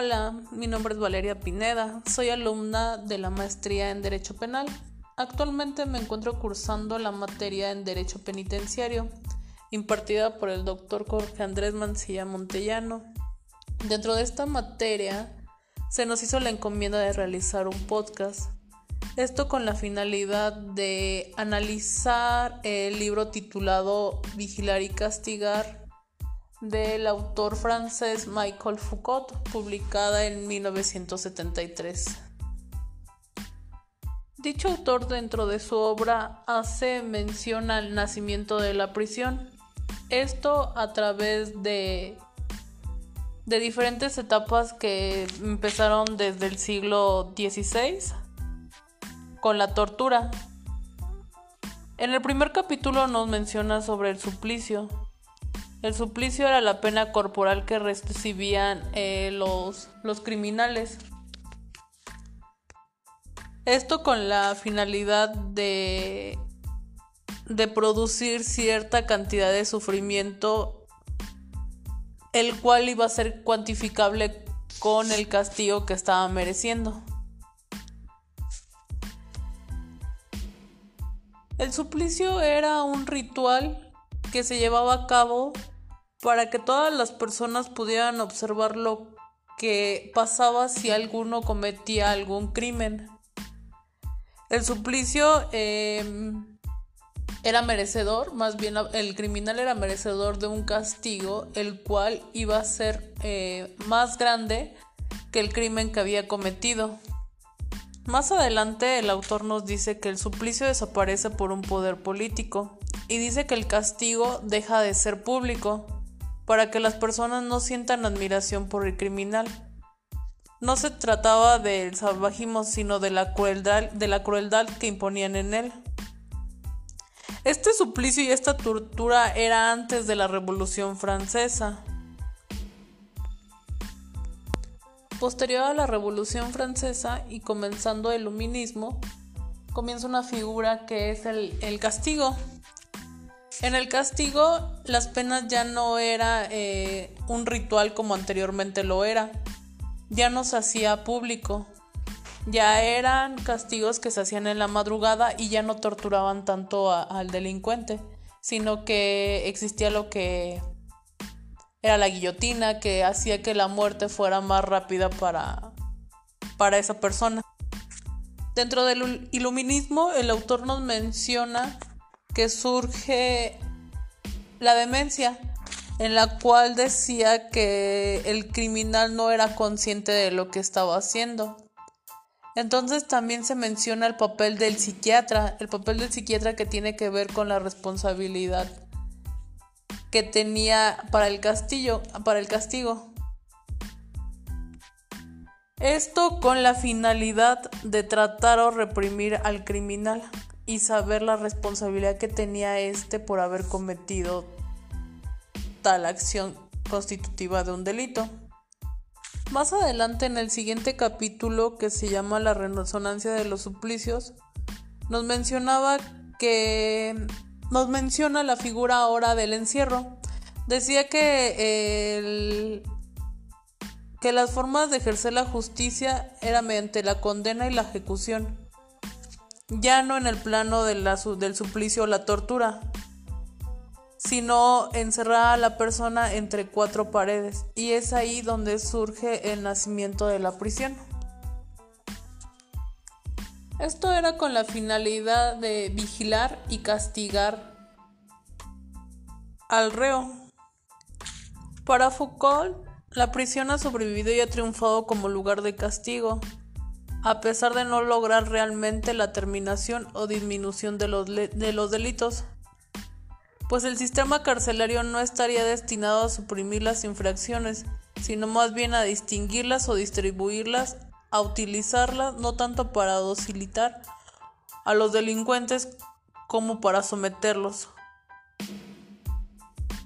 Hola, mi nombre es Valeria Pineda, soy alumna de la maestría en Derecho Penal. Actualmente me encuentro cursando la materia en Derecho Penitenciario, impartida por el doctor Jorge Andrés Mancilla Montellano. Dentro de esta materia se nos hizo la encomienda de realizar un podcast, esto con la finalidad de analizar el libro titulado Vigilar y Castigar del autor francés Michael Foucault, publicada en 1973. Dicho autor dentro de su obra hace mención al nacimiento de la prisión, esto a través de, de diferentes etapas que empezaron desde el siglo XVI con la tortura. En el primer capítulo nos menciona sobre el suplicio, el suplicio era la pena corporal que recibían eh, los, los criminales. Esto con la finalidad de, de producir cierta cantidad de sufrimiento, el cual iba a ser cuantificable con el castigo que estaba mereciendo. El suplicio era un ritual que se llevaba a cabo para que todas las personas pudieran observar lo que pasaba si alguno cometía algún crimen. El suplicio em, era merecedor, más bien el criminal era merecedor de un castigo, el cual iba a ser eh, más grande que el crimen que había cometido. Más adelante el autor nos dice que el suplicio desaparece por un poder político y dice que el castigo deja de ser público para que las personas no sientan admiración por el criminal. No se trataba del salvajismo, sino de la crueldad, que imponían en él. Este suplicio y esta tortura era antes de la Revolución Francesa. Posterior a la Revolución Francesa y comenzando el luminismo, comienza una figura que es el, castigo. En el castigo las penas ya no era eh, un ritual como anteriormente lo era, ya no se hacía público, ya eran castigos que se hacían en la madrugada y ya no torturaban tanto al delincuente, sino que existía lo que era la guillotina que hacía que la muerte fuera más rápida para, para esa persona. Dentro del iluminismo, el autor nos menciona que surge la demencia, en la cual decía que el criminal no era consciente de lo que estaba haciendo. Entonces también se menciona el papel del psiquiatra, el papel del psiquiatra que tiene que ver con la responsabilidad que tenía para el castillo, para el castigo. Esto con la finalidad de tratar o reprimir al criminal y saber la responsabilidad que tenía este por haber cometido tal acción constitutiva de un delito. Más adelante en el siguiente capítulo que se llama La resonancia de los suplicios, nos mencionaba que nos menciona la figura ahora del encierro. Decía que, que las formas de ejercer la justicia era mediante la condena y la ejecución, ya no en el plano de la, del suplicio o la tortura, sino encerrar a la persona entre cuatro paredes, y es ahí donde surge el nacimiento de la prisión. Esto era con la finalidad de vigilar y castigar al reo. Para Foucault, la prisión ha sobrevivido y ha triunfado como lugar de castigo, a pesar de no lograr realmente la terminación o disminución de los, de los delitos, pues el sistema carcelario no estaría destinado a suprimir las infracciones, sino más bien a distinguirlas o distribuirlas a utilizarla no tanto para docilitar a los delincuentes como para someterlos.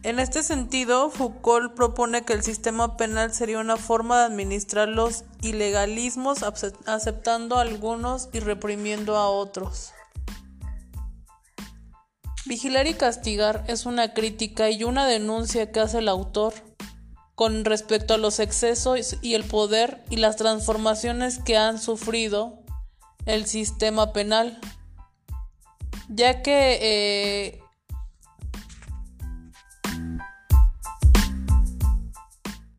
En este sentido, Foucault propone que el sistema penal sería una forma de administrar los ilegalismos aceptando a algunos y reprimiendo a otros. Vigilar y castigar es una crítica y una denuncia que hace el autor con respecto a los excesos y el poder y las transformaciones que han sufrido el sistema penal, ya que